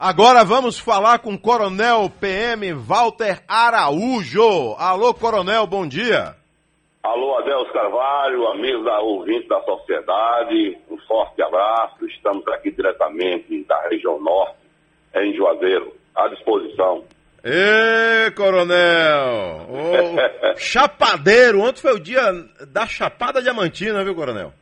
Agora vamos falar com o Coronel PM Walter Araújo. Alô, Coronel, bom dia. Alô, Adelso Carvalho, amigos da ouvinte da sociedade, um forte abraço. Estamos aqui diretamente da região norte, em Juazeiro, à disposição. Ê, Coronel! Chapadeiro, ontem foi o dia da Chapada Diamantina, viu, Coronel?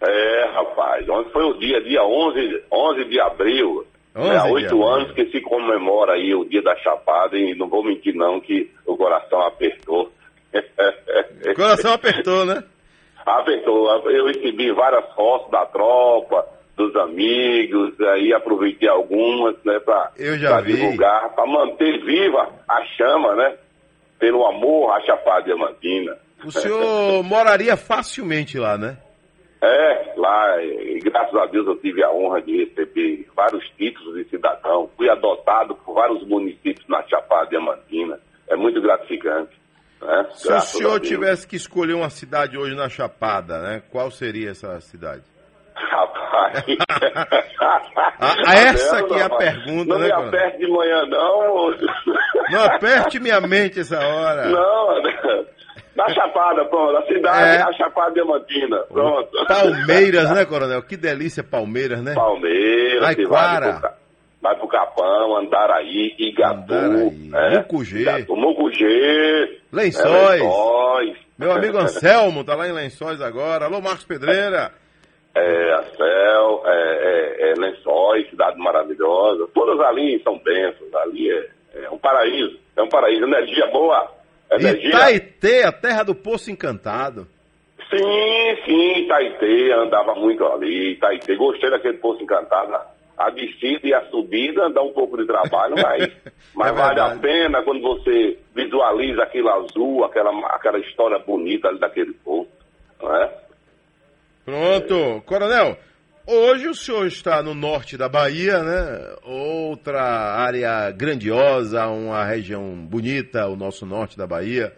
É, rapaz, ontem foi o dia, dia 11, 11 de abril, há oito anos que se comemora aí o dia da Chapada e não vou mentir não que o coração apertou. O coração apertou, né? Apertou. Eu recebi várias fotos da tropa, dos amigos, aí aproveitei algumas, né, para divulgar, para manter viva a chama, né? Pelo amor à Chapada Diamantina. O senhor moraria facilmente lá, né? É, lá, e graças a Deus eu tive a honra de receber vários títulos de cidadão. Fui adotado por vários municípios na Chapada Diamantina. É muito gratificante. Né? Se o senhor tivesse que escolher uma cidade hoje na Chapada, né? Qual seria essa cidade? Rapaz. a, essa que é a pergunta, não né? Não me aperte de manhã, não. Não aperte minha mente essa hora. Não, da Chapada, pronto. A cidade é a Chapada Diamantina. Pronto. Palmeiras, né, Coronel? Que delícia Palmeiras, né? Palmeiras, Maiquara. Vai pro Capão, Andaraí, Igatu, Andaraí. É, Mucugê. Igatu, Mucugê. Lençóis. É, Lençóis. Meu amigo Anselmo tá lá em Lençóis agora. Alô, Marcos Pedreira. É, Acel, é, é, é, Lençóis, cidade maravilhosa. Todas ali são bênçãos. Ali é, é um paraíso. É um paraíso. Energia boa Energia... Itaitê, a terra do Poço Encantado. Sim, sim, Itaitê, andava muito ali, Itaitê, gostei daquele Poço Encantado. A descida e a subida dá um pouco de trabalho, mas, mas é vale a pena quando você visualiza aquele azul, aquela, aquela história bonita ali daquele poço, não é? Pronto, Coronel, Hoje o senhor está no norte da Bahia, né? Outra área grandiosa, uma região bonita, o nosso norte da Bahia.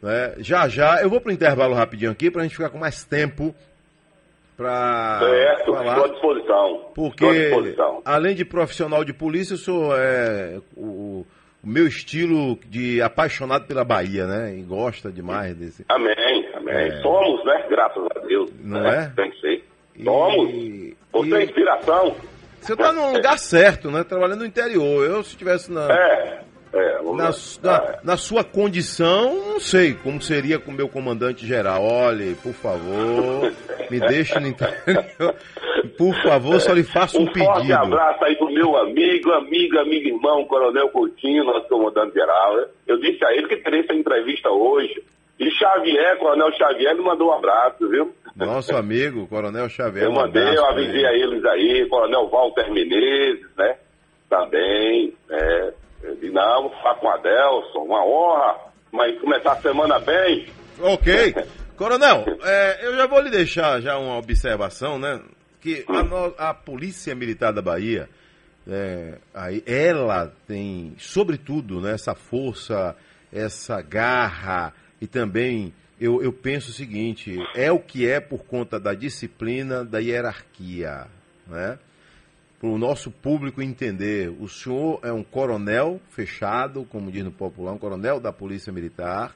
Né? Já já, eu vou para o intervalo rapidinho aqui para a gente ficar com mais tempo para falar. Estou à disposição. Porque, à disposição. além de profissional de polícia, eu sou é, o, o, meu estilo de apaixonado pela Bahia, né? E gosta demais desse. Amém, amém. É... Somos, né? Graças a Deus. Não né? é? Tem que ser. Somos. E... Você é inspiração. Você está no lugar certo, né? Trabalhando no interior. Eu, se estivesse na. É. É, na, na, na, sua condição, não sei como seria com o meu comandante geral. Olhe, por favor, me deixe no interior. Por favor, só lhe faço um, um pedido. Um forte abraço aí pro meu amigo, amigo, amigo, irmão, Coronel Coutinho, nosso comandante geral. Eu disse a ele que teria essa entrevista hoje. E Xavier, Coronel Xavier, me mandou um abraço, viu? Nosso amigo, Coronel Xavier. Eu mandei, um eu avisei ele. a eles aí, Coronel Walter Menezes, né? Também? Eu disse, não, falar com o Adelson, uma honra, mas começar a semana bem. Ok. Coronel, é, eu já vou lhe deixar já uma observação, né? Que a, no, a Polícia Militar da Bahia, é, aí, ela tem, sobretudo, né, essa força, essa garra, e também eu, eu penso o seguinte: é o que é por conta da disciplina, da hierarquia. Né? Para o nosso público entender, o senhor é um coronel fechado, como diz no popular, um coronel da Polícia Militar.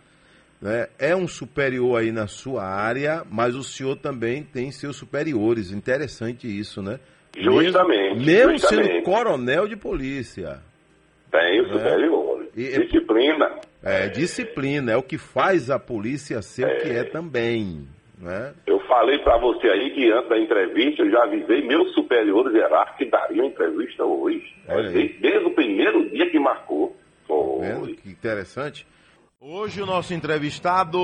Né? É um superior aí na sua área, mas o senhor também tem seus superiores. Interessante isso, né? Justamente. Mesmo, justamente. sendo coronel de polícia. Tem o né? superior. E, Disciplina. É, disciplina, é o que faz a polícia ser é. o que é também. Né? Eu falei para você aí que antes da entrevista eu já avisei meus superiores hierárquicos que dariam entrevista hoje. Desde, desde, o primeiro dia que marcou. Foi. que interessante. Hoje o nosso entrevistado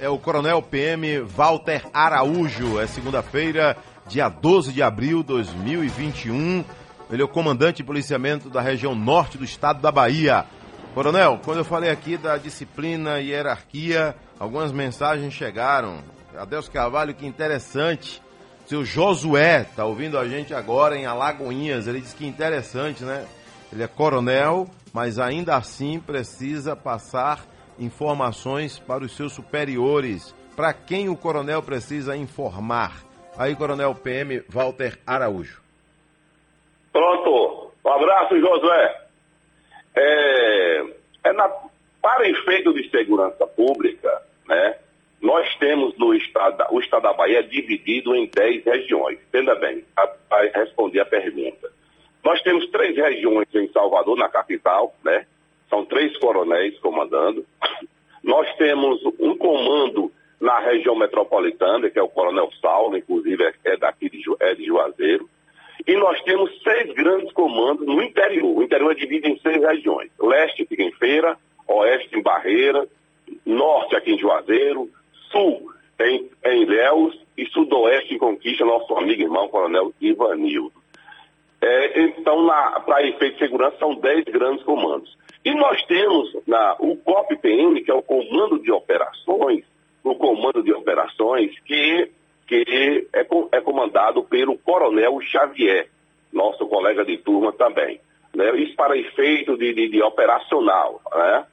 é o Coronel PM Walter Araújo. É segunda-feira, dia 12 de abril de 2021. Ele é o comandante de policiamento da região norte do estado da Bahia. Coronel, quando eu falei aqui da disciplina e hierarquia, algumas mensagens chegaram. Adeus Carvalho, que interessante. Seu Josué está ouvindo a gente agora em Alagoinhas. Ele diz que interessante, né? Ele é coronel, mas ainda assim precisa passar informações para os seus superiores. Para quem o coronel precisa informar? Aí, Coronel PM Walter Araújo. Pronto. Um abraço, Josué. É, é na, para efeito de segurança pública, né, nós temos no estado, o estado da Bahia dividido em 10 regiões. Entenda bem, para responder a pergunta. Nós temos três regiões em Salvador, na capital, né? São três coronéis comandando. Nós temos um comando na região metropolitana, que é o Coronel Saulo, inclusive é, é daqui de, é de Juazeiro. E nós temos seis grandes comandos no interior. O interior é dividido em seis regiões. Leste fica em Feira, Oeste em Barreira, Norte aqui em Juazeiro, Sul em, em Léus e Sudoeste em Conquista, nosso amigo irmão Coronel Ivanildo. É, então, para efeito de segurança, são dez grandes comandos. E nós temos na, o COP-PM, que é o Comando de Operações, o Comando de Operações, que, que é, é comandado pelo Coronel Xavier, nosso colega de turma também. Né? Isso para efeito de, de, de operacional. Né?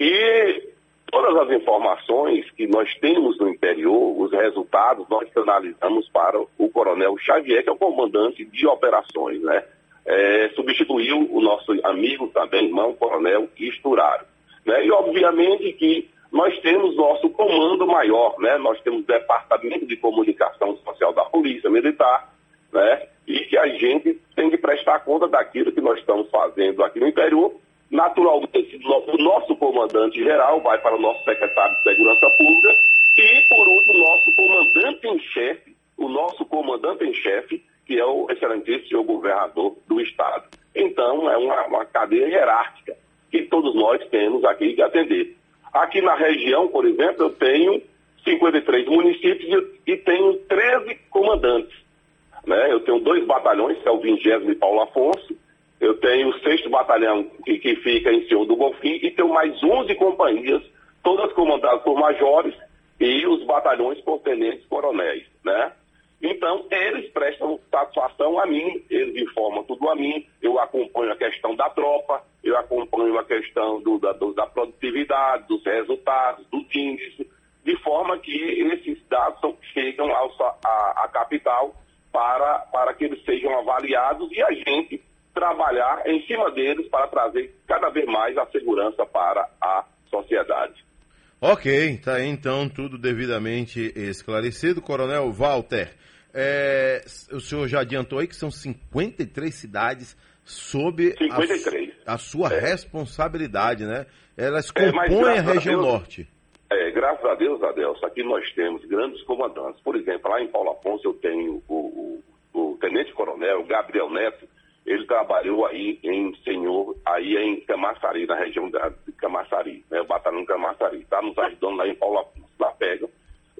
E todas as informações que nós temos no interior, os resultados, nós analisamos para o Coronel Xavier, que é o comandante de operações, né? é, substituiu o nosso amigo também, irmão coronel Isturário. Né? E obviamente que nós temos nosso comando maior, né? nós temos o Departamento de Comunicação Social da Polícia Militar, né? e que a gente tem que prestar conta daquilo que nós estamos fazendo aqui no interior. Naturalmente, o nosso comandante geral vai para o nosso secretário de Segurança Pública e, por último, o nosso comandante em chefe, o nosso comandante em chefe, que é o excelentíssimo governador do Estado. Então, é uma, uma cadeia hierárquica que todos nós temos aqui que atender. Aqui na região, por exemplo, eu tenho 53 municípios e tenho 13 comandantes. Né? Eu tenho dois batalhões, que é o 20 e Paulo Afonso, eu tenho o 6 batalhão, que, que, fica em Senhor do Bonfim, e tenho mais 11 companhias, todas comandadas por majores, e os batalhões por tenentes coronéis. Né? Então, eles prestam satisfação a mim, eles informam tudo a mim, eu acompanho a questão da tropa, eu acompanho a questão do, da, do, da, produtividade, dos resultados, dos índices, de forma que esses dados chegam à capital para, para que eles sejam avaliados e a gente trabalhar em cima deles para trazer cada vez mais a segurança para a sociedade. Ok, está aí então tudo devidamente esclarecido. Coronel Walter, é, o senhor já adiantou aí que são 53 cidades sob 53. A, a sua é. responsabilidade, né? Elas é, compõem é, a região a Deus, norte. É, graças a Deus, Adelso, aqui nós temos grandes comandantes. Por exemplo, lá em Paulo Afonso eu tenho o, o, o tenente-coronel Gabriel Neto, ele trabalhou aí em Senhor, aí em Camaçari, na região de Camaçari, né? O batalhão Camaçari. Está nos ajudando lá em Paulo Afonso, lá pega.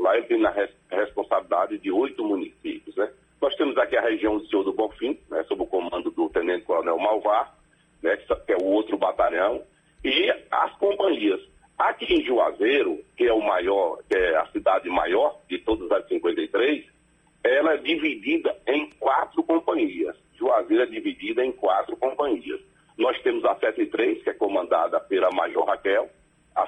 Lá ele tem na res, responsabilidade de oito municípios, né? Nós temos aqui a região do Senhor do Bonfim, né, sob o comando do Tenente Coronel Malvar, né, que é o outro batalhão, e as companhias. Aqui em Juazeiro, que é o maior, que é a cidade maior de todas as 53, ela é dividida em quatro companhias. Juazeiro é dividida em quatro companhias. Nós temos a 73, que é comandada pela Major Raquel, a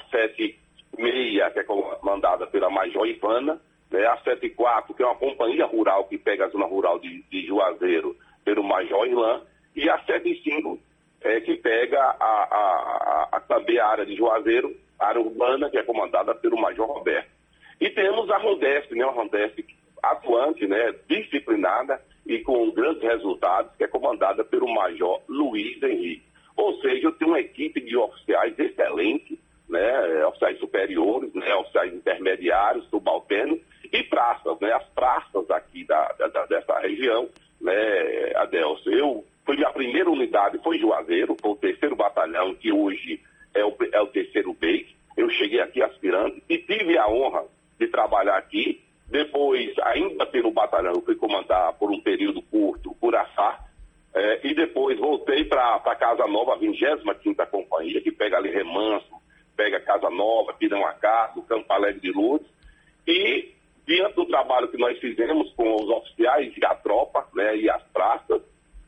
76, que é comandada pela Major Ivana, né, a 74, que é uma companhia rural que pega a zona rural de, de Juazeiro pelo Major Irlan, e a 75, é, que pega a, a, a, a, também a área de Juazeiro, a área urbana, que é comandada pelo Major Roberto. E temos a Rondesp, né, uma Rondesp atuante, né, disciplinada e com grandes resultados, que é comandada pelo Major Luiz Henrique. Ou seja, eu tenho uma equipe de oficiais excelente, né, oficiais superiores, né, oficiais intermediários, subalternos e praças, né, as praças aqui da, da, dessa região, né, Adelso. Eu fui a primeira unidade, foi Juazeiro, foi o terceiro batalhão, que hoje é o, é o terceiro BEIC. Eu cheguei aqui aspirante e tive a honra de trabalhar aqui depois, ainda pelo batalhão, eu fui comandar por um período curto Curaçá. É, e depois voltei para a Casa Nova, a 25 Companhia, que pega ali Remanso, pega Casa Nova, Pirão-Acaso, Campo Alegre de Lourdes. E, diante do trabalho que nós fizemos com os oficiais e a tropa né, e as praças,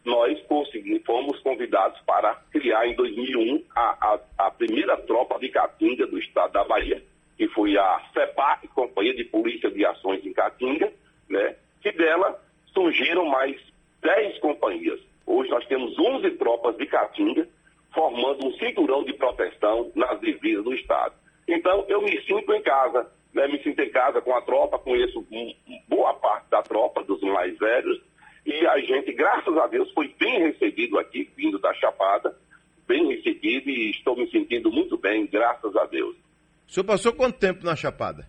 nós conseguimos, fomos convidados para criar em 2001 a, a, a primeira tropa de Caatinga do estado da Bahia que foi a CEPAC, Companhia de Polícia de Ações em Caatinga, né, que dela surgiram mais 10 companhias. Hoje nós temos 11 tropas usando um cinturão de proteção nas divisas do Estado. Então, eu me sinto em casa, né? me sinto em casa com a tropa, conheço boa parte da tropa, dos mais velhos, e a gente, graças a Deus, foi bem recebido aqui, vindo da Chapada, bem recebido e estou me sentindo muito bem, graças a Deus. O senhor passou quanto tempo na Chapada?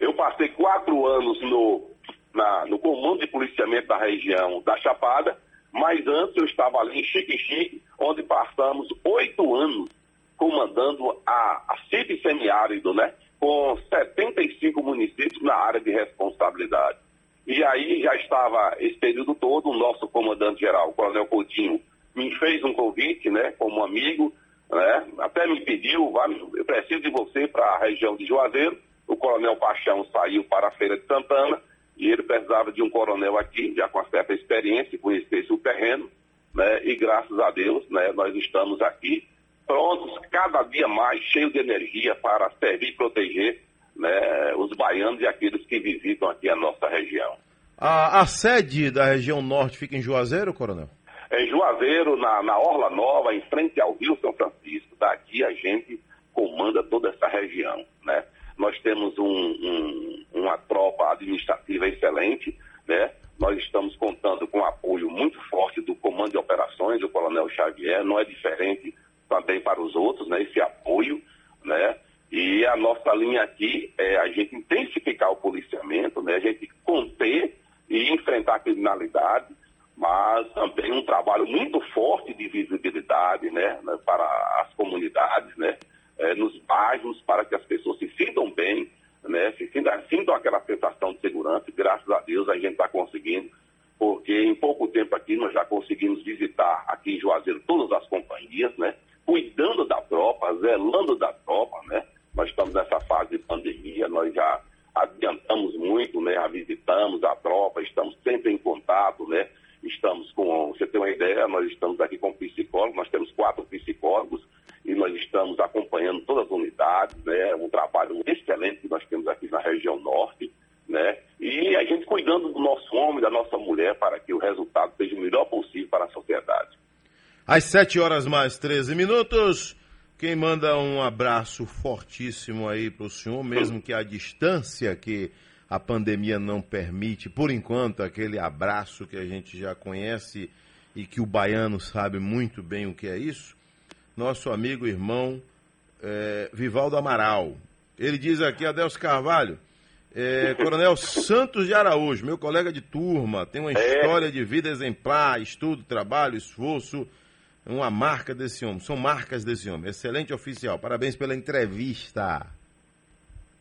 Eu passei quatro anos no, na, no comando de policiamento da região da Chapada, mas antes eu estava ali em Chique-Chique, onde passamos oito anos comandando a, a CIP semiárido, né? Com 75 municípios na área de responsabilidade. E aí já estava esse período todo o nosso comandante-geral, o Coronel Coutinho, me fez um convite, né, como amigo, né, até me pediu, eu preciso de você para a região de Juazeiro. O Coronel Paixão saiu para a Feira de Santana e ele precisava de um coronel aqui, já com certa experiência, conhecesse o terreno, né, e graças a Deus, né, nós estamos aqui prontos, cada dia mais, cheios de energia para servir e proteger né, os baianos e aqueles que visitam aqui a nossa região. A, a sede da região norte fica em Juazeiro, coronel? Em Juazeiro, na, na Orla Nova, em frente ao Rio São Francisco. Daqui a gente comanda toda essa região. Né? Nós temos um, um, uma tropa administrativa excelente, né? Nós estamos contando com apoio muito forte do Comando de Operações, do Coronel Xavier, não é diferente também para os outros, né? Esse apoio, né? E a nossa linha aqui é a gente intensificar o policiamento, né? A gente conter e enfrentar a criminalidade, mas também um trabalho muito forte de visibilidade, né para as comunidades, né? É, nos bairros, para que as pessoas se sintam bem, né? Se sintam, sintam aquela sensação de segurança. E, graças a Deus a gente está conseguindo, porque em pouco tempo aqui nós já conseguimos visitar aqui em Juazeiro todas as companhias, né? cuidando da tropa, zelando da tropa, né? Nós estamos nessa fase de pandemia, nós já adiantamos muito, né? Já visitamos a tropa, estamos sempre em contato, né? Estamos com, você tem uma ideia, nós estamos aqui com psicólogos, nós temos quatro psicólogos e nós estamos acompanhando todas as unidades, né? Um trabalho excelente que nós temos aqui na região norte, né? E a gente cuidando do nosso homem, da nossa mulher, para que o resultado seja o melhor possível para a sociedade. Às 7 horas mais 13 minutos. Quem manda um abraço fortíssimo aí para o senhor, mesmo que a distância que a pandemia não permite, por enquanto, aquele abraço que a gente já conhece e que o baiano sabe muito bem o que é isso, nosso amigo irmão é, Vivaldo Amaral. Ele diz aqui, Adelso Carvalho, é, Coronel Santos de Araújo, meu colega de turma, tem uma é. história de vida exemplar, estudo, trabalho, esforço uma marca desse homem, são marcas desse homem. Excelente oficial, parabéns pela entrevista.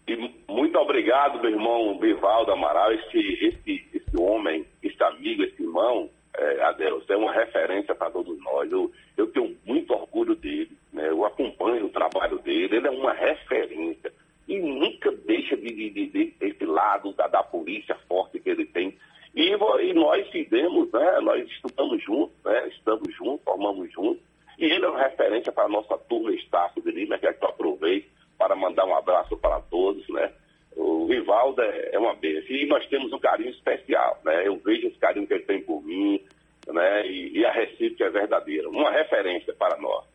E muito obrigado, meu irmão Bivaldo Amaral, esse, esse, esse homem, esse amigo, esse irmão, é, Adeus, é uma referência para todos nós. Eu, eu tenho muito orgulho dele, né? eu acompanho o trabalho dele, ele é uma referência. E nunca deixa de, de, de, de esse lado da, da polícia forte que ele tem e, e nós fizemos, né, nós estudamos juntos, né, estamos juntos, formamos juntos. E ele é uma referência para a nossa turma Estácio de Lima, que é que eu aproveito para mandar um abraço para todos, né? O Rivaldo é, é uma bênção. E nós temos um carinho especial, né? Eu vejo esse carinho que ele tem por mim, né? E, e a recíproca é verdadeira. Uma referência para nós.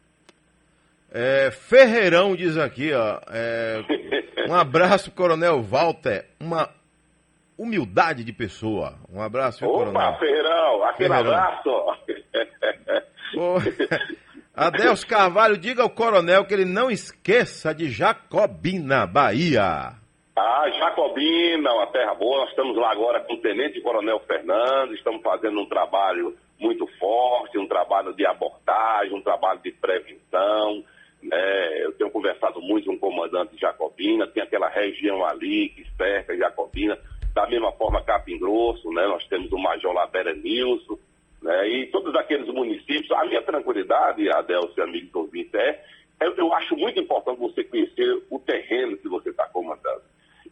É, Ferreirão diz aqui, ó. É, um abraço, Coronel Walter. Uma humildade de pessoa. Um abraço, Opa, coronel. Ferreirão, aquele Ferreirão. abraço. Adeus Carvalho, diga ao coronel que ele não esqueça de Jacobina, Bahia. Ah, Jacobina, uma terra boa. Nós estamos lá agora com o Tenente Coronel Fernando, estamos fazendo um trabalho muito forte, um trabalho de abordagem, um trabalho de prevenção. Né? Eu tenho conversado muito com o comandante Jacobina, tem aquela região ali que cerca Jacobina. Da mesma forma, Capim Grosso, né? nós temos o Major Labera Nilson, né? e todos aqueles municípios. A minha tranquilidade, Adelcio, amigo do ouvinte, é, eu, eu acho muito importante você conhecer o terreno que você está comandando.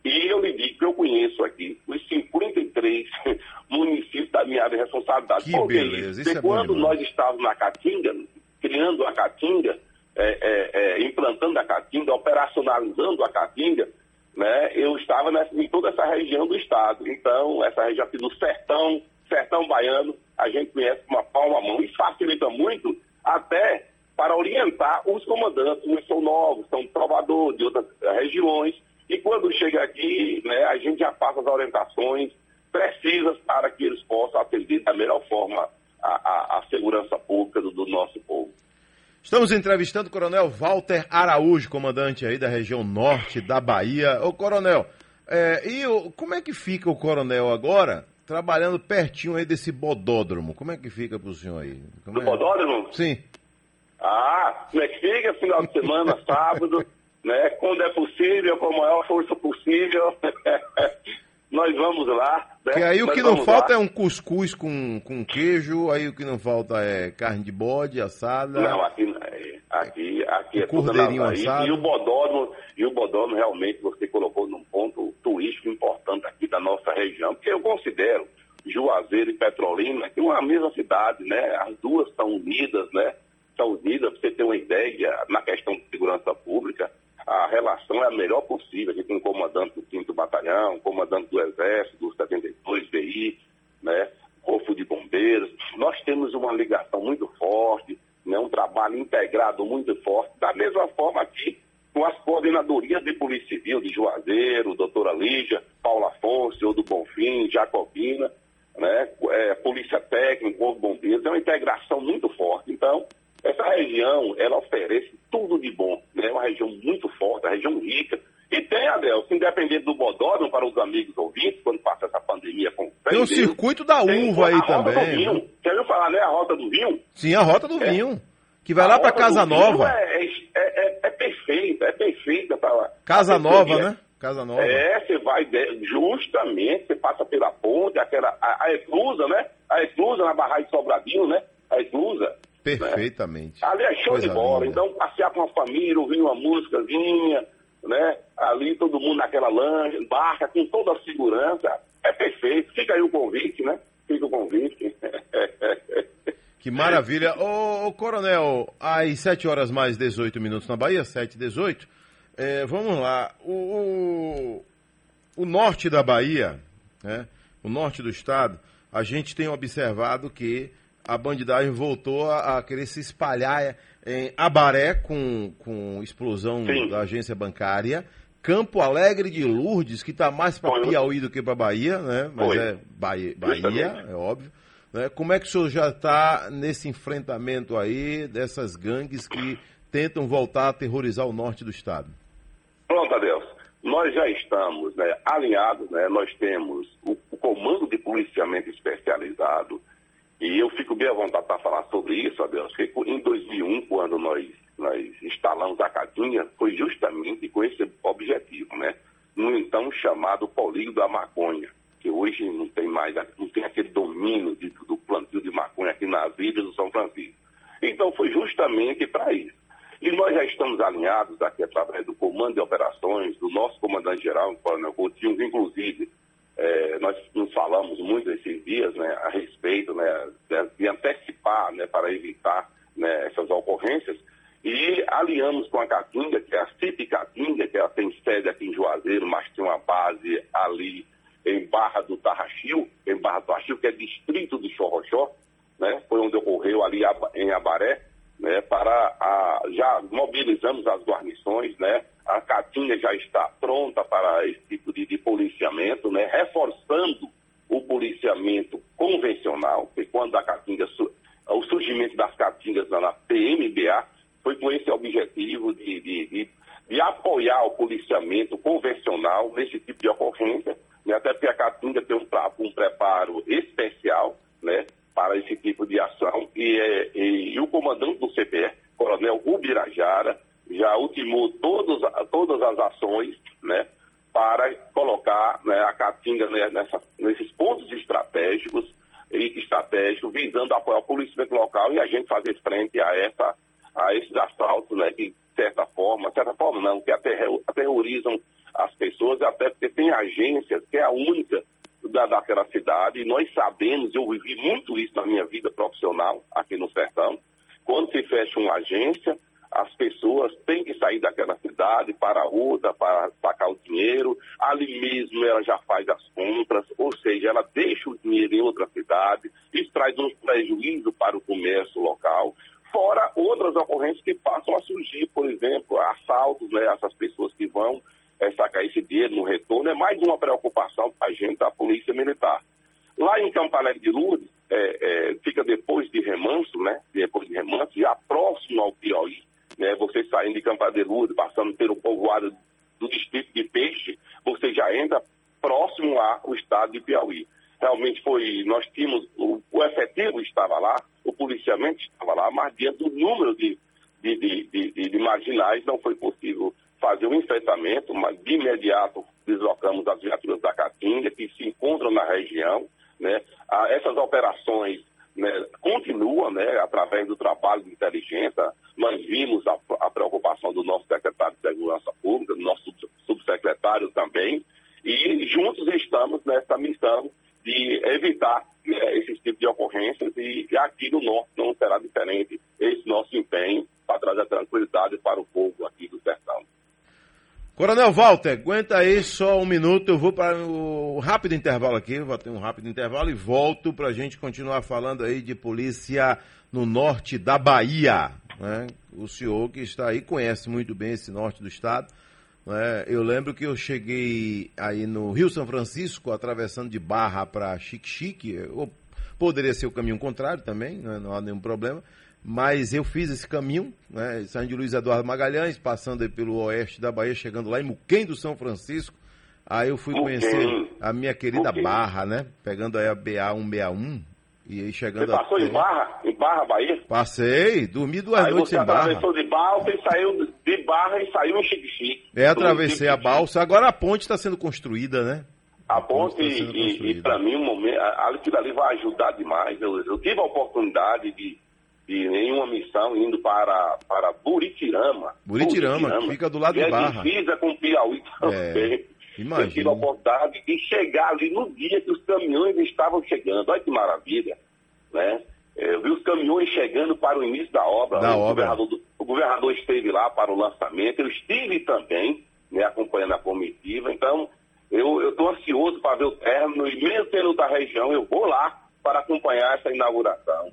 E eu lhe digo que eu conheço aqui os 53 municípios da minha área de responsabilidade. Que Porque beleza, isso é quando nós estávamos na Caatinga, criando a Caatinga, é, é, é, implantando a Caatinga, operacionalizando a Caatinga, né, eu estava nessa, em toda essa região do estado. Então, essa região aqui do sertão, sertão baiano, a gente conhece uma palma mão e facilita muito até para orientar comandantes, uns são novos, são Salvador, de outras regiões, e quando chega aqui, né, a gente já passa as orientações precisas para que eles possam atender da melhor forma a, a, a segurança pública do, do nosso povo. Estamos entrevistando o Coronel Walter Araújo, comandante aí da região norte da Bahia. Ô, Coronel, é, e o, como é que fica o Coronel agora, trabalhando pertinho aí desse bodódromo? Como é que fica pro senhor aí? Como Do é? bodódromo? Sim. Ah, como é que fica? Final de semana, sábado, né? Quando é possível, com a maior força possível. Nós vamos lá. Né? Que aí o Nós que não falta lá. é um cuscuz com, com queijo, aí o que não falta é carne de bode, assada. Não. Aqui, é tudo cordeirinho na. E o bodódromo, e o bodódromo realmente você colocou num ponto turístico importante aqui da nossa região, porque eu considero Juazeiro e Petrolina que uma mesma cidade, né? As duas estão unidas, né? Estão unidas, para você ter uma ideia, na questão de segurança pública, a relação é a melhor possível. Aqui tem um comandante do 5 Batalhão, comandante do Exército, do 72 BI, né? Corpo de Bombeiros. Nós temos uma ligação muito forte, né? um trabalho integrado muito forte. Da mesma forma aqui, com as coordenadorias de Polícia Civil, de Juazeiro, doutora Lígia, Paulo Afonso, do Bonfim, Jacobina, né? É, Polícia Técnica, Corpo Bombeiros, é uma integração muito forte. Então, essa região, ela oferece tudo de bom, né? É uma região muito forte, uma região rica. E tem, Adel, se independente do bodódromo, para os amigos ouvintes, quando passa essa pandemia com Tem o circuito da uva aí também. vinho. Você ouviu falar, né? A Rota do Vinho? Sim, a rota do É. vinho. Que vai A lá pra Rota Casa Nova. É, é, é, é perfeita, é perfeita para Casa Nova, né? Casa Nova. É, você vai justamente, você passa pela ponte, aquela, a, a eclusa, né? A eclusa na barragem de Sobradinho, né? A eclusa. Perfeitamente. Ali é show Coisa de bola. linda. Então, passear com a família, ouvir uma músicazinha, né? Ali todo mundo naquela lancha, barca, com toda a segurança. É perfeito. Fica aí o convite, né? Fica o convite. Que maravilha. Ô, ô, Coronel, às 7 horas mais 18 minutos na Bahia, 7 e 18. É, vamos lá. O, o, o norte da Bahia, né, o norte do estado, a gente tem observado que a bandidagem voltou a, a querer se espalhar em Abaré com, com explosão Sim. da agência bancária. Campo Alegre de Lourdes, que está mais para. Piauí do que para Bahia, né? Mas é Bahia, Bahia é óbvio. Né? Como é que o senhor já está nesse enfrentamento aí dessas gangues que tentam voltar a aterrorizar o norte do estado? Pronto, Adeus. Nós já estamos né, alinhados, né? nós temos o, o Comando de Policiamento Especializado, e eu fico bem à vontade para falar sobre isso, Adeus, porque em 2001, quando nós, nós instalamos a Catinha, foi justamente com esse objetivo, né? No então chamado polígono da maconha, que hoje não tem mais, não tem aquele domínio de- do plantio de maconha aqui nas ilhas do São Francisco. Então foi justamente para isso. E nós já estamos alinhados aqui através do Comando de Operações, do nosso comandante-geral, o Coronel Coutinho, que, inclusive eh, nós nos falamos muito esses dias né, a respeito né, de antecipar né, para evitar né, essas ocorrências. E alinhamos com a Caatinga, que é a CIP Caatinga, que ela tem sede aqui em Juazeiro, mas tem uma base ali em Barra do Tarraxil, em Barra do Tarraxil, que é distrito do Chorrochó, né? Foi onde ocorreu ali em Abaré, né? Para a, já mobilizamos as guarnições, né? A Caatinga já está pronta para esse tipo de, de policiamento, né? Reforçando o policiamento convencional, porque quando a Caatinga, o surgimento das Caatingas na PMBA foi com esse objetivo de, de, de, de apoiar o policiamento convencional nesse tipo de ocorrência, né? até porque a Caatinga tem um, um preparo especial né? para esse tipo de ação. E, é, e- e o comandante do CPE, Coronel Ubirajara, já ultimou todos, todas as ações né? para colocar né, a Caatinga né, nessa- nesses pontos estratégicos e estratégicos, visando apoiar o policiamento local e a gente fazer frente a, essa, a esses assaltos, né, que de certa forma, certa forma não, que aterro- aterrorizam as pessoas, até porque tem agências que é a única da, daquela cidade, e nós sabemos, eu vivi muito isso na minha vida profissional aqui no Sertão, quando se fecha uma agência, as pessoas têm que sair daquela cidade para a rua para sacar o dinheiro, ali mesmo ela já faz as compras, ou seja, ela deixa o dinheiro em outra cidade, isso traz um prejuízo para o comércio local, fora outras ocorrências que passam a surgir, por exemplo, assaltos, né, essas pessoas que vão é, sacar esse dinheiro no retorno, é mais uma preocupação para a gente, da Polícia Militar. Lá em Campo Alegre de Lourdes, é, é, fica depois de Remanso, né, depois de Remanso, já próximo ao Piauí, né, você saindo de Campo Alegre de Lourdes, passando pelo povoado do distrito de Peixe, você já entra próximo ao estado de Piauí. Realmente foi, nós tínhamos, o, o efetivo estava lá, o policiamento estava lá, mas diante do número de, de, de, de, de marginais não foi possível fazer um enfrentamento, mas de imediato deslocamos as viaturas da Caatinga, que se encontram na região. Né? Ah, essas operações né, continuam né, através do trabalho de inteligência. Nós vimos a, a, preocupação do nosso secretário de Segurança Pública, do nosso subsecretário também, e juntos estamos nessa missão de evitar né, esses tipos de ocorrências e, aqui no norte não será diferente esse nosso empenho para trazer tranquilidade para o povo aqui do sertão. Coronel Walter, aguenta aí só um minuto, eu vou para o rápido intervalo aqui, vou ter um rápido intervalo e volto para a gente continuar falando aí de polícia no norte da Bahia. Né? O senhor que está aí conhece muito bem esse norte do estado. Né? Eu lembro que eu cheguei aí no Rio São Francisco, atravessando de Barra para Chique-Chique, ou poderia ser o caminho contrário também, né? não há nenhum problema mas eu fiz esse caminho, né, saindo de Luiz Eduardo Magalhães, passando pelo oeste da Bahia, chegando lá em Muquem do São Francisco. Aí eu fui conhecer a minha querida Barra, né? Pegando aí a BA 161 e aí chegando Você passou até... em Barra? Em Barra, Bahia? Passei, dormi duas aí noites em Barra. Você atravessou de balsa e saiu de Barra e saiu em Chique-Chique. É, atravessei a balsa. Agora a ponte está sendo construída, né? A ponte, tá e, e para mim, um momento, aquilo ali vai ajudar demais. Eu, eu tive a oportunidade de de nenhuma missão indo para, para Buritirama. Buritirama, Buritirama fica do lado de Barra. divisa com Piauí também. É, imagina. Eu tive a oportunidade de chegar ali no dia que os caminhões estavam chegando. Olha que maravilha, né? É, eu vi os caminhões chegando para o início da obra. Da o, obra. Governador, o governador esteve lá para o lançamento. Eu estive também, né, acompanhando a comitiva. Então, eu estou ansioso para ver o término e mesmo da região, eu vou lá para acompanhar essa inauguração.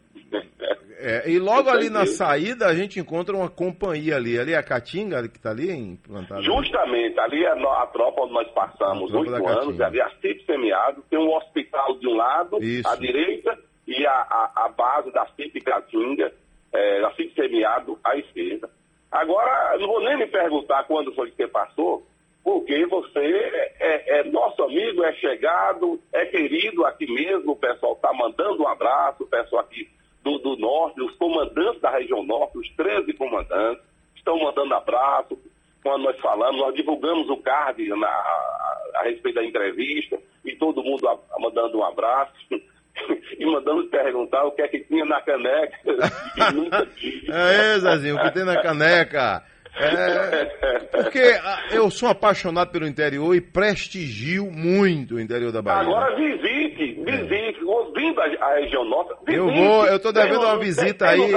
É, e logo ali na saída a gente encontra uma companhia ali. Ali é a Caatinga que está ali implantada? Justamente, ali é a tropa onde nós passamos oito anos, ali é CIP semiado, tem um hospital de um lado, Isso. à direita, e a, a, a base da CIP Caatinga, é, da CIP semiado à esquerda. Agora, não vou nem me perguntar quando foi que você passou, porque você é, é, é, nosso amigo, é chegado, é querido aqui mesmo, o pessoal está mandando um abraço, o pessoal aqui do, do, Norte, os comandantes da região Norte, os 13 comandantes, estão mandando abraço. Quando nós falamos, nós divulgamos o card na, a, a, respeito da entrevista e todo mundo a, mandando um abraço. e mandando perguntar o que é que tinha na caneca. é, Zezinho, o que tem na caneca? É, porque ah, eu sou apaixonado pelo interior e prestigio muito o interior da Bahia. Agora visite, visite, ouvindo a, a, região nossa. Visite, eu vou, eu tô devendo uma visita aí.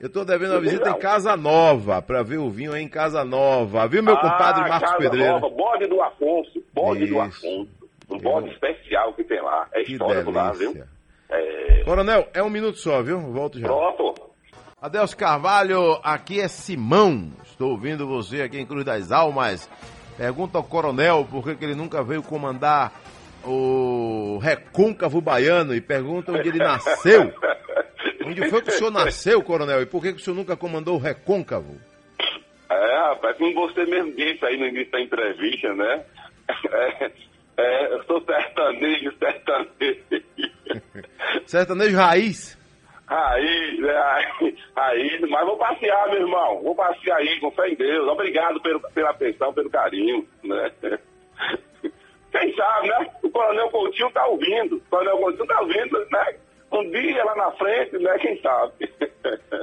Eu tô devendo uma visita em Casa Nova, para ver o vinho aí em Casa Nova. Viu, meu ah, compadre Marcos Casa Pedreiro? Nova, bode do Afonso, bode Isso. do Afonso. Um bode eu... especial que tem lá. É delícia. lá, viu? É... Coronel, é um minuto só, viu? Volto já. Pronto. Adeus Carvalho, aqui é Simão. Estou ouvindo você aqui em Cruz das Almas. Pergunta ao coronel por que, que ele nunca veio comandar o Recôncavo Baiano e pergunta onde ele nasceu. onde foi que o senhor nasceu, coronel? E por que, que o senhor nunca comandou o Recôncavo? É, rapaz, como você mesmo disse aí no início da entrevista, né? É, é, eu sou sertanejo, sertanejo. sertanejo raiz? Aí, aí, aí, mas vou passear, meu irmão. Vou passear aí, com fé em Deus. Obrigado pelo, pela atenção, pelo carinho, né? Quem sabe, né? O Coronel Coutinho tá ouvindo. O Coronel Coutinho tá ouvindo, né? Um dia lá na frente, né? Quem sabe?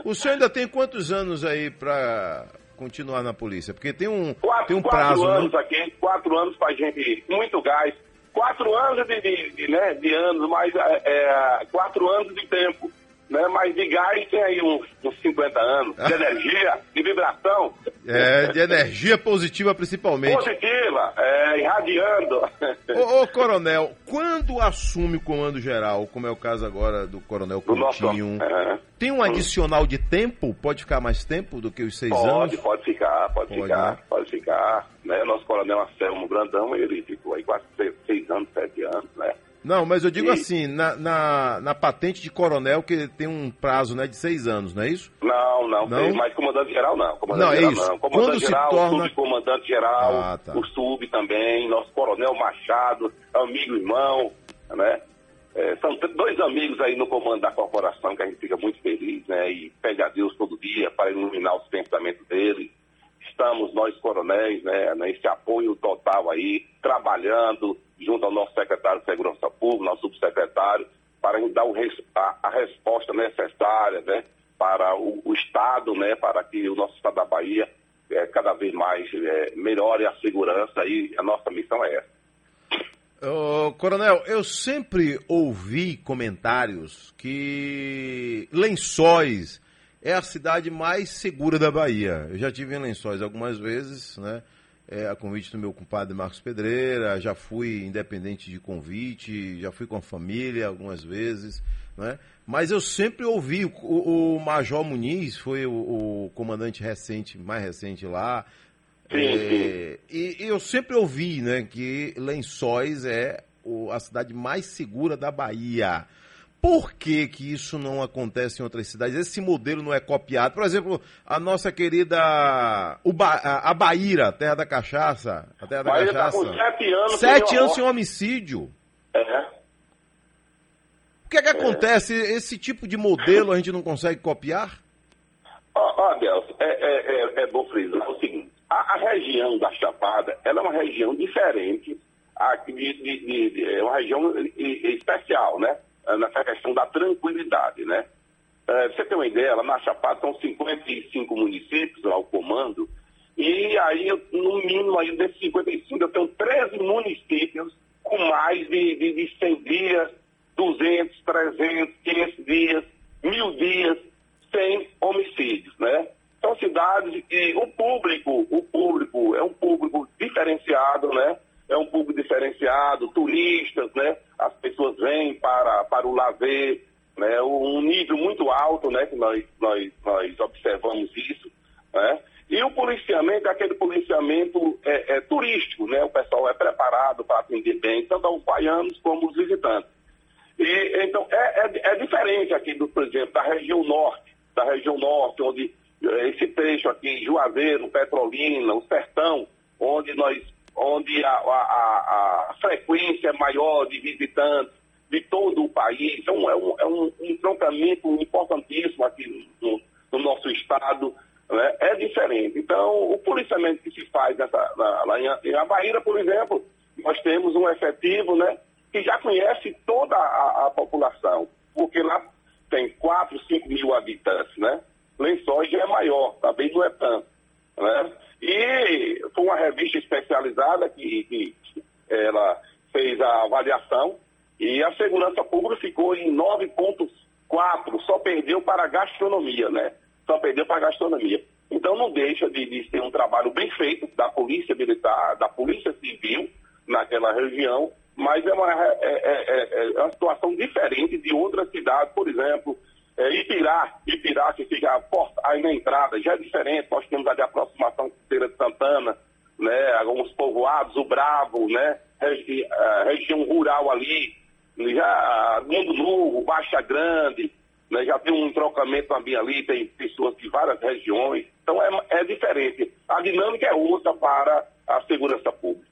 O senhor ainda tem quantos anos aí pra continuar na polícia? Porque tem um, quatro, tem um prazo, Quatro né? anos né? aqui, quatro anos pra gente, muito gás. Quatro anos de, de, de né, de anos, mas é, é, quatro anos de tempo né? Mas de gás tem aí uns, uns 50 anos, de energia, de vibração. É, de energia positiva principalmente. Positiva, é, irradiando. Ô, ô, coronel, quando assume o comando geral, como é o caso agora do coronel Coutinho, nosso, é. Tem um adicional de tempo? Pode ficar mais tempo do que os seis pode, anos? Pode, pode ficar, pode, pode ficar, né? pode ficar. Né? Nosso coronel Anselmo Brandão, ele ficou aí quase seis, seis anos, sete anos, né? Não, mas eu digo e... assim, na, na, na, patente de coronel, que tem um prazo né, de seis anos, não é isso? Não, não, não? Tem, mas comandante geral não. Comandante não, é geral, isso. não. Comandante Quando geral, torna... subcomandante geral, ah, tá. o sub também, nosso coronel Machado, amigo irmão, né? É, são dois amigos aí no comando da corporação que a gente fica muito feliz, né? E pede a Deus todo dia para iluminar os pensamentos dele. Estamos nós coronéis, né? Nesse apoio total aí, trabalhando junto ao nosso secretário de Segurança Pública, nosso subsecretário, para dar o, a, a, resposta necessária, né? Para o, o, Estado, né? Para que o nosso Estado da Bahia é, cada vez mais é, melhore a segurança e a nossa missão é essa. Coronel, eu sempre ouvi comentários que Lençóis é a cidade mais segura da Bahia. Eu já tive em Lençóis algumas vezes, né? É, a convite do meu compadre Marcos Pedreira, já fui independente de convite, já fui com a família algumas vezes, né? Mas eu sempre ouvi, o, o Major Muniz foi o, o comandante recente, mais recente lá, é, e, e, eu sempre ouvi né, que Lençóis é o, a cidade mais segura da Bahia. Por que, que isso não acontece em outras cidades? Esse modelo não é copiado. Por exemplo, a nossa querida Uba, a, a Bahia, terra da cachaça. A terra da Bahia cachaça. Tá com sete anos, sete anos sem homicídio. É. O que é que acontece? Esse tipo de modelo a gente não consegue copiar? Ó, oh, oh, é, é, é, é bom frisar o seguinte. A, a, região da Chapada, ela é uma região diferente, de, de, de, é uma região especial, né? Nessa questão da tranquilidade, né? É, você tem uma ideia, lá na Chapada são 55 municípios ao comando, e aí, no mínimo, aí desses 55, eu tenho 13 municípios com mais de, de, de 100 dias, 200, 300, 500 dias, mil dias sem homicídios, né? São cidades que o público, o público é um público diferenciado, né? É um público diferenciado, turistas, né? As pessoas vêm para, para o lazer, né? Um nível muito alto, né? Que nós, nós, nós observamos isso, né? E o policiamento aquele policiamento é, é, turístico, né? O pessoal é preparado para atender bem, tanto aos baianos como os visitantes. E, então, é, é, é diferente aqui, do, por exemplo, da região norte, da região norte, onde esse trecho aqui, Juazeiro, Petrolina, o Sertão, onde nós, onde a, a, a frequência é maior de visitantes de todo o país, então é um, é um, importantíssimo aqui no, no nosso estado, né? é diferente. Então, o policiamento que se faz nessa, na, lá em, Abaíra, por exemplo, nós temos um efetivo né, que já conhece toda a, a população, porque lá tem 4, 5 mil habitantes, né? Lençóis já é maior, também não é tanto. Né? E foi uma revista especializada que, que ela fez a avaliação e a segurança pública ficou em 9,4, só perdeu para a gastronomia, né? Só perdeu para a gastronomia. Então não deixa de, de ser um trabalho bem feito da Polícia Militar, da Polícia Civil naquela região, mas é uma, é, é, é, é uma situação diferente de outras cidades, por exemplo, é, Ipirá, Ipirá, entrada, já é diferente. Nós temos ali a aproximação com Feira de Santana, né, alguns povoados, o Bravo, né, regi a região rural ali, já Mundo Novo, Baixa Grande, né, já tem um trocamento também ali, tem pessoas de várias regiões. Então é, é diferente. A dinâmica é outra para a segurança pública?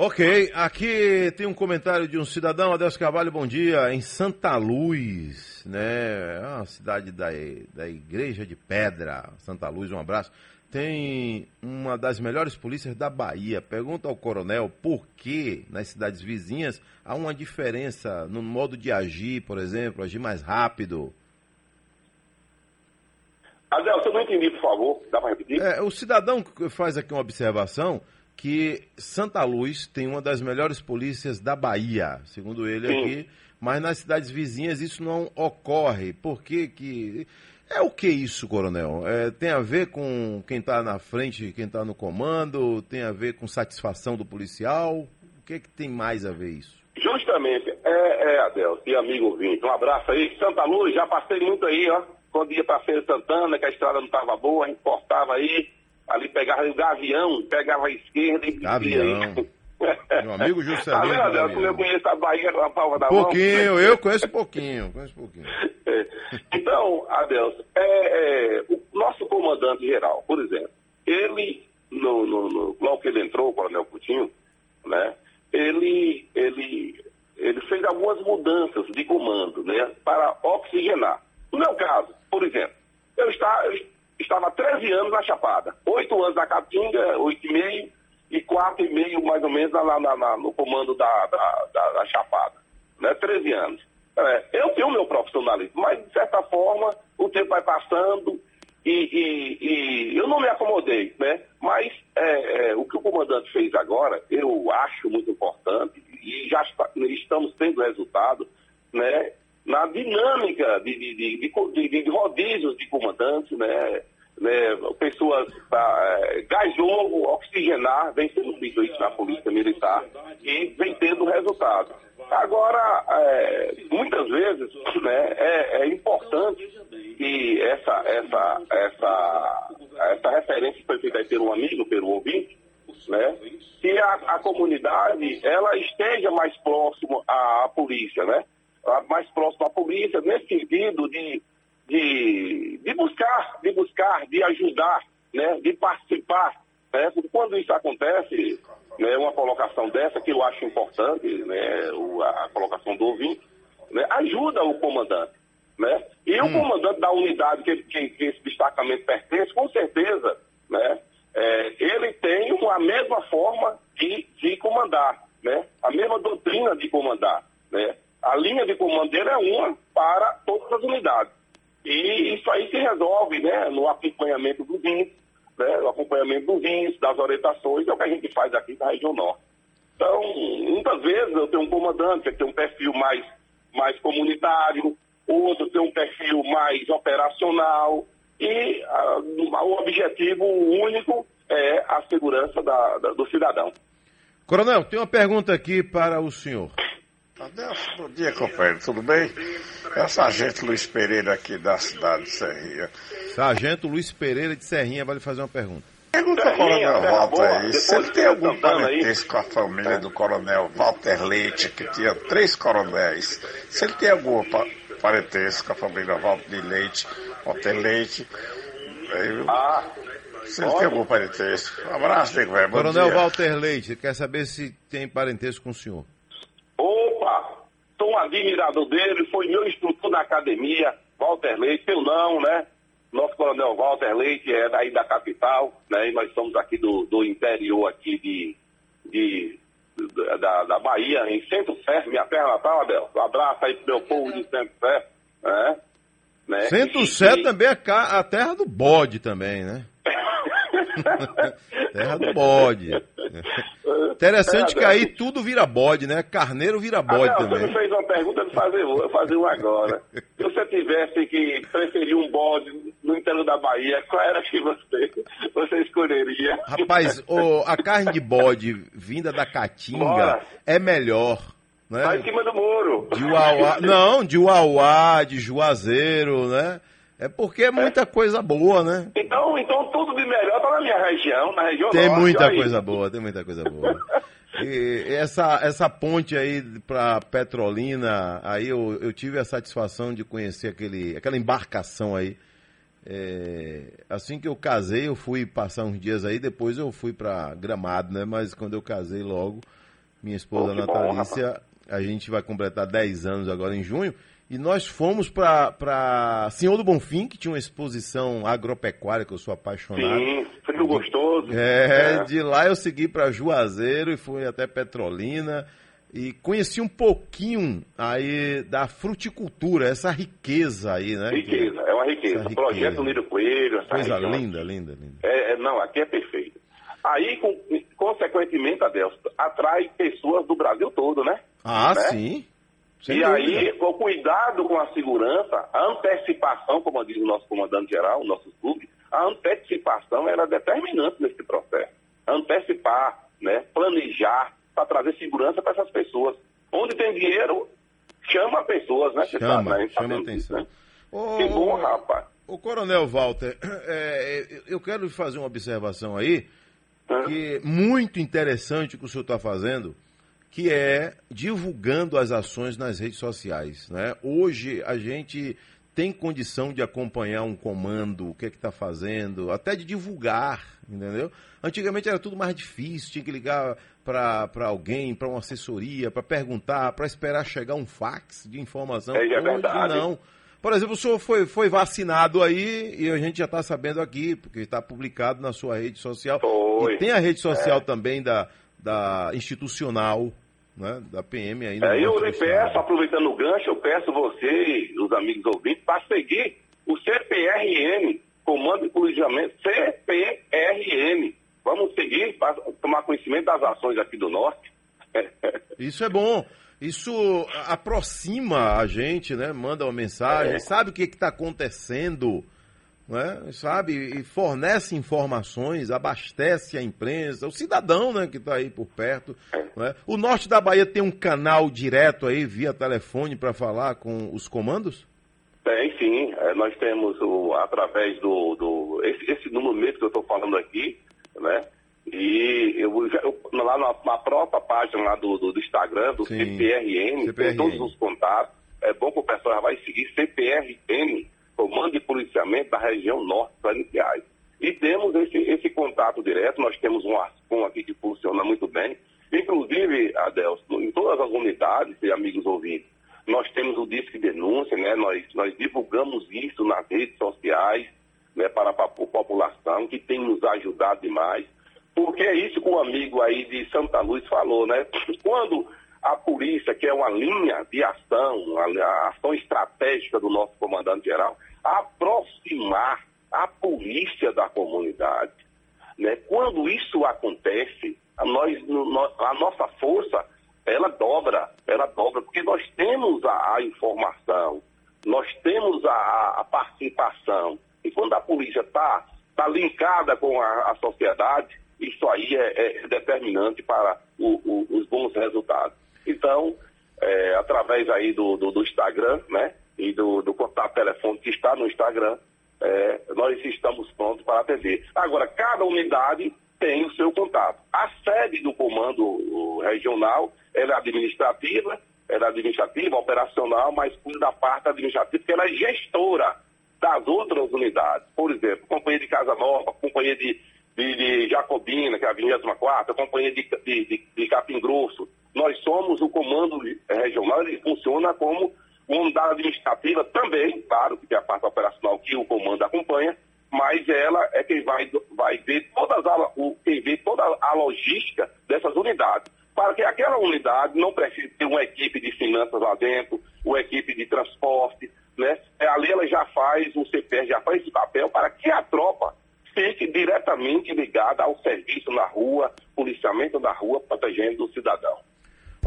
Ok, aqui tem um comentário de um cidadão, Adelso Carvalho, bom dia, em Santa Luz, né, é uma cidade da, da Igreja de Pedra, Santa Luz, um abraço. Tem uma das melhores polícias da Bahia. Pergunta ao coronel por que nas cidades vizinhas há uma diferença no modo de agir, por exemplo, agir mais rápido. Adelso, eu não entendi, por favor, dá para repetir? É, o cidadão faz aqui uma observação que Santa Luz tem uma das melhores polícias da Bahia, segundo ele Sim. aqui, mas nas cidades vizinhas isso não ocorre. Por que que... É o que isso, coronel? É, tem a ver com quem está na frente, quem está no comando? Tem a ver com satisfação do policial? O que, que tem mais a ver isso? Justamente, É, é, Adelso, e amigo ouvinte, um abraço aí. Santa Luz, já passei muito aí, ó. Quando ia pra Feira Santana, que a estrada não estava boa, a gente cortava aí, o gavião, pegava a esquerda e Gavião. Meu amigo Juscelino. Gavião. eu conheço a Bahia com a palma da mão. Pouquinho, eu conheço pouquinho, conheço pouquinho. É. Então, Adelson, é, é, o nosso comandante geral, por exemplo, ele, no, no, no, logo que ele entrou, o Coronel Coutinho, né, ele, ele, ele fez algumas mudanças de comando né, para oxigenar. No meu caso, por exemplo, eu, está, eu estava há 13 anos na Chapada, 8 anos na Caatinga, 8,5 e 4,5 mais ou menos na- na- no comando da, da, da- da Chapada, né, 13 anos. É, eu tenho o meu profissionalismo, mas de certa forma o tempo vai passando e, e- e eu não me acomodei, né? Mas é, é, o que o comandante fez agora, eu acho muito importante e já está- estamos tendo resultado, né? Na dinâmica de, de, de, de rodízios de comandantes, né? né, pessoas, tá, é, gás novo, oxigenar, vem sendo feito isso na polícia militar e vem tendo resultado. Agora, é, muitas vezes, né, é, é importante que essa, essa, essa, essa referência foi feita pelo amigo, pelo ouvinte, né, que a, a comunidade ela esteja mais próximo à, à polícia, né, a- mais próximo à polícia, nesse sentido de, de, de buscar, de buscar, de ajudar, né, de participar, né, porque quando isso acontece, né, uma colocação dessa que eu acho importante, né, o- a, a colocação do ouvinte, né, ajuda o comandante, né, e o comandante da unidade que, que- que esse destacamento pertence, com certeza, né, é, ele tem uma mesma forma de, de comandar, né, a mesma doutrina de comandar, né, a linha de comando dele é uma para todas as unidades. E isso aí se resolve né, no acompanhamento dos índices, né, no acompanhamento dos índices, das orientações, é o que a gente faz aqui na região norte. Então, muitas vezes eu tenho um comandante que tem um perfil mais, mais comunitário, outro tem um perfil mais operacional, e ah, o objetivo único é a segurança da- da- do cidadão. Coronel, tem uma pergunta aqui para o senhor. Adelson, bom dia, companheiro, tudo bem? É o sargento Luiz Pereira aqui da cidade de Serrinha. Sargento Luiz Pereira de Serrinha vai lhe fazer uma pergunta. Pergunta ao Coronel terra Walter aí, se ele tem algum parentesco com a família do Coronel Walter Leite, que tinha três coronéis, se ele tem algum pa- parentesco com a família Walter de Leite, Walter Leite, aí, Ah, se ele tem algum parentesco. Um abraço, nego Coronel dia. Walter Leite, quer saber se tem parentesco com o senhor. Sou um admirador dele, foi meu instrutor na academia, Walter Leite, eu não, né? Nosso coronel Walter Leite é daí da capital, né? E nós somos aqui do, do interior aqui de, de, da, da Bahia, em Centro Fé, minha terra natal, Abel. Um abraço aí pro meu povo de Centro Fé, né? né? Centro e- também é a terra do bode também, né? terra do bode. Interessante que aí tudo vira bode, né? Carneiro vira bode ah, não, Você me também. fez uma pergunta de fazer, eu fazer uma agora. Se você tivesse que preferir um bode no interior da Bahia, qual era que você, você escolheria? Rapaz, a carne de bode vinda da Caatinga Bora. é melhor, Tá em né? cima do muro. De Uauá, não, de Uauá, de Juazeiro, né? É porque é muita coisa boa, né? Então, então tudo de melhor tá na minha região, na região Tem norte. muita coisa boa, tem muita coisa boa. E essa, essa ponte aí para Petrolina, aí eu, eu tive a satisfação de conhecer aquele, aquela embarcação aí. É, assim que eu casei, eu fui passar uns dias aí, depois eu fui para Gramado, né? Mas quando eu casei logo, minha esposa Pô, que bom, Natalícia, a gente vai completar 10 anos agora em junho, e nós fomos para Senhor do Bonfim, que tinha uma exposição agropecuária, que eu sou apaixonado. Sim, frio gostoso. É, de lá eu segui para Juazeiro e fui até Petrolina e conheci um pouquinho aí da fruticultura, essa riqueza aí, né? Riqueza, é uma riqueza. Essa Projeto riqueza. Niro Coelho, essa Coisa região. linda, linda, linda. É, é, não, aqui é perfeito. Aí, com- consequentemente, Adelson, atrai pessoas do Brasil todo, né? Ah, Né? sim. Sem e dúvida. aí, o cuidado com a segurança, a antecipação, como diz o nosso comandante geral, o nosso clube, a antecipação era determinante nesse processo. Antecipar, né, planejar, para trazer segurança para essas pessoas. Onde tem dinheiro, chama pessoas, né? Chama, sabe, né? chama atenção. Né? que bom, rapaz. O Coronel Walter, é, eu quero fazer uma observação aí, que é muito interessante o que o senhor está fazendo, que é divulgando as ações nas redes sociais. Né? Hoje a gente tem condição de acompanhar um comando, o que é que está fazendo, até de divulgar, entendeu? Antigamente era tudo mais difícil, tinha que ligar para alguém, para uma assessoria, para perguntar, para esperar chegar um fax de informação. É, é verdade. não. Por exemplo, o senhor foi, foi vacinado aí e a gente já está sabendo aqui, porque está publicado na sua rede social. Foi. E tem a rede social é. também da, da institucional, né, da PM aí. É, eu lhe peço, aproveitando o gancho, eu peço você e os amigos ouvintes para seguir o CPRM, Comando de Policiamento, CPRM. Vamos seguir para tomar conhecimento das ações aqui do Norte. Isso é bom. Isso aproxima a gente, né? Manda uma mensagem, é. sabe o que está acontecendo né? sabe, e fornece informações, abastece a imprensa, o cidadão né, que está aí por perto. Né? O norte da Bahia tem um canal direto aí, via telefone, para falar com os comandos? Tem sim, é, nós temos o, através do, do esse, esse número mesmo que eu estou falando aqui, né? E eu, eu, lá na, na, própria página lá do, do, do Instagram, do CPRN, CPRN, tem todos os contatos. É bom que o pessoal já vai seguir CPRN, Comando de Policiamento da região norte Planiciais. E temos esse, esse contato direto, nós temos um ASCOM aqui que funciona muito bem. Inclusive, Adelson, em todas as unidades e amigos ouvintes, nós temos o Disque Denúncia, né? nós, nós divulgamos isso nas redes sociais né, para a população, que tem nos ajudado demais. Porque é isso que o amigo aí de Santa Luz falou, né? Quando a polícia, que é uma linha de ação, a ação estratégica do nosso comandante-geral, aproximar a polícia da comunidade. Né? Quando isso acontece, a, nós, a nossa força, ela dobra, ela dobra, porque nós temos a, a informação, nós temos a, a, participação. E quando a polícia está tá linkada com a, a, sociedade, isso aí é, é determinante para o, o, os bons resultados. Então, é, através aí do, do, do, Instagram, né? E do, do contato telefônico que está no Instagram, é, nós estamos prontos para atender. Agora, cada unidade tem o seu contato. A sede do comando regional ela é administrativa, ela é administrativa, operacional, mas cuida da parte administrativa, porque ela é gestora das outras unidades. Por exemplo, companhia de Casa Nova, companhia de, de, de Jacobina, que é a 24, companhia de, de, de, de Capim Grosso, nós somos o comando regional, ele funciona como uma unidade administrativa também, claro, que é a parte operacional que o comando acompanha, mas ela é quem vai, vai ver todas a, o, quem vê toda a logística dessas unidades. Para que aquela unidade não precise ter uma equipe de finanças lá dentro, uma equipe de transporte, né? É, ali ela já faz, o CPR já faz esse papel para que a tropa fique diretamente ligada ao serviço na rua, policiamento da rua, protegendo o cidadão.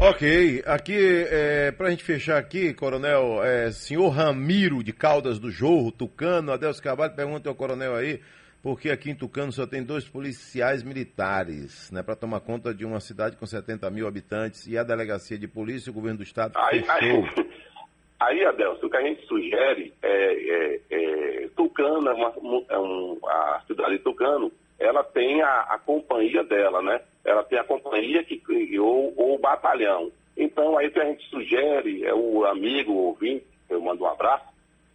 Ok, aqui, é, para a gente fechar aqui, coronel, é, senhor Ramiro de Caldas do Jorro, Tucano, Adelso Carvalho, pergunta ao coronel aí, porque aqui em Tucano só tem dois policiais militares, né, para tomar conta de uma cidade com 70 mil habitantes e a delegacia de polícia e o governo do estado aí, fechou. Aí, aí Adelso, o que a gente sugere é, é, é Tucano, é uma, é um, a cidade de Tucano, ela tem a, a, companhia dela, né? Ela tem a companhia que criou o batalhão. Então, aí que a gente sugere é o amigo o ouvinte, eu mando um abraço,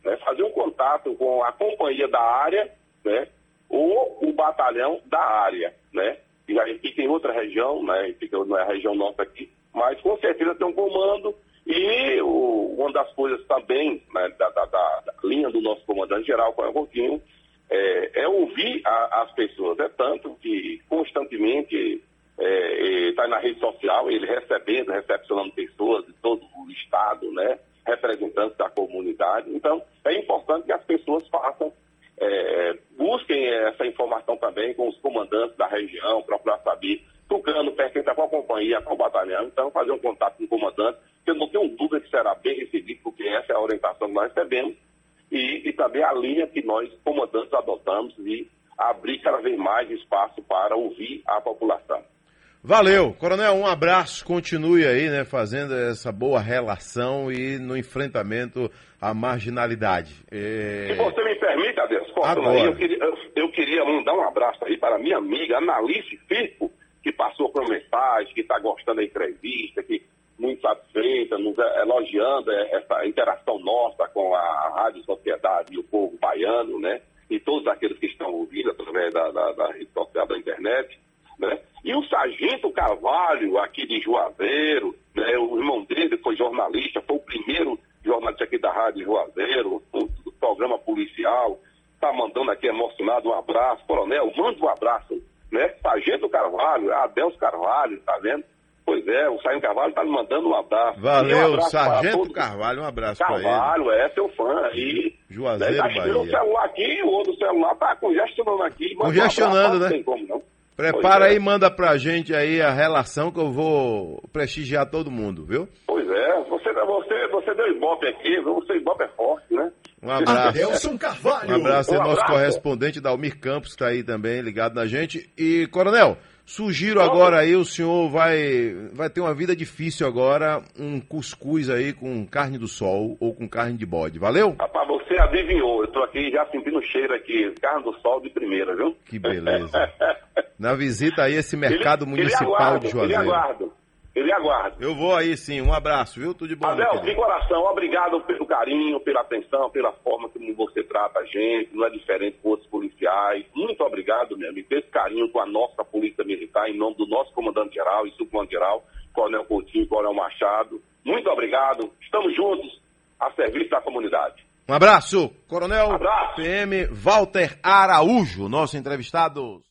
né? fazer um contato com a companhia da área, né? Ou o batalhão da área, né? E aí fica em outra região, né? Fica, não é a região nossa aqui, mas com certeza tem um comando e o, uma das coisas também né, da, da, da, linha do nosso comandante geral, com o Coutinho, é, é ouvir a, as pessoas. É tanto que constantemente está é, é tá na rede social, ele recebendo, recepcionando pessoas de todo o estado, né? representantes da comunidade. Então, é importante que as pessoas façam, é, busquem essa informação também com os comandantes da região, procurar saber, Tucano pertence a qual companhia, a qual batalhão, então fazer um contato com o comandante, que eu não tenho dúvida que será bem recebido, porque essa é a orientação que nós recebemos, e, e também a linha que nós, comandantes, adotamos de abrir cada vez mais espaço para ouvir a população. Valeu, Coronel, um abraço, continue aí, né, fazendo essa boa relação e no enfrentamento à marginalidade. É... Se você me permite, Adeus, Agora. eu, queria, eu, eu, queria mandar um abraço aí para minha amiga Analice Firpo, que passou por mensagem, que está gostando da entrevista, que muito satisfeita, nos elogiando essa interação nossa com a Rádio Sociedade e o povo baiano, né? E todos aqueles que estão ouvindo através da, da, da rede social da internet, né? E o Sargento Carvalho, aqui de Juazeiro, né? O irmão dele foi jornalista, foi o primeiro jornalista aqui da Rádio Juazeiro, do, programa policial, está mandando aqui emocionado um abraço, coronel, manda um abraço, né? Sargento Carvalho, Adelso Carvalho, tá vendo? Pois é, o Sargento Carvalho está me mandando um abraço. Valeu, um abraço Sargento Carvalho, um abraço para ele. Carvalho, é seu fã aí. Juazeiro, né, tá Bahia. o celular aqui, o outro celular tá congestionando aqui. Congestionando, um abraço, né? Não tem como, não. Prepara é. aí e manda pra gente aí a relação que eu vou prestigiar todo mundo, viu? Pois é, você, você, você deu ibope aqui, você ibope é forte, né? Um abraço. Adelson Carvalho. Um abraço, é um nosso correspondente da Almir Campos, que está aí também ligado na gente. E, Coronel, Sugiro agora aí, o senhor vai, vai ter uma vida difícil agora, um cuscuz aí com carne do sol ou com carne de bode. Valeu? Rapaz, você adivinhou. Eu tô aqui já sentindo cheiro aqui. Carne do sol de primeira, viu? Que beleza. Na visita aí, esse mercado ele, municipal ele aguardo, de Juazeiro. Ele aguardo. Ele aguarda. Eu vou aí sim, um abraço, viu? Tudo de bom. Abel, de coração, obrigado pelo carinho, pela atenção, pela forma como você trata a gente, não é diferente com outros policiais. Muito obrigado, meu amigo, esse carinho com a nossa Polícia Militar, em nome do nosso comandante-geral e subcomandante-geral, Coronel Coutinho e Coronel Machado. Muito obrigado, estamos juntos a serviço da comunidade. Um abraço, Coronel abraço. PM Walter Araújo, nosso entrevistado.